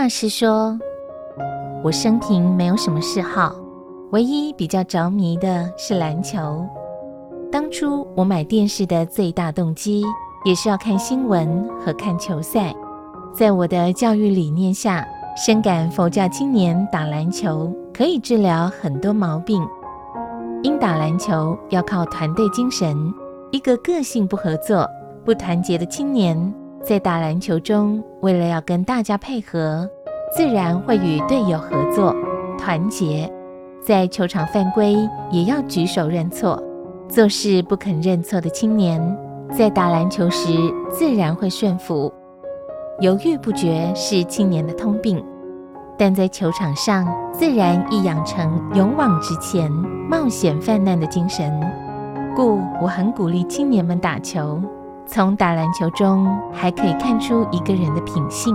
大师说：“我生平没有什么嗜好，唯一比较着迷的是篮球。当初我买电视的最大动机，也是要看新闻和看球赛。在我的教育理念下，深感佛教青年打篮球可以治疗很多毛病。因打篮球要靠团队精神，一个个性不合作、不团结的青年。”在打篮球中，为了要跟大家配合，自然会与队友合作、团结。在球场犯规，也要举手认错。做事不肯认错的青年，在打篮球时自然会顺服。犹豫不决是青年的通病，但在球场上，自然易养成勇往直前、冒险犯难的精神。故我很鼓励青年们打球。从打篮球中，还可以看出一个人的品性。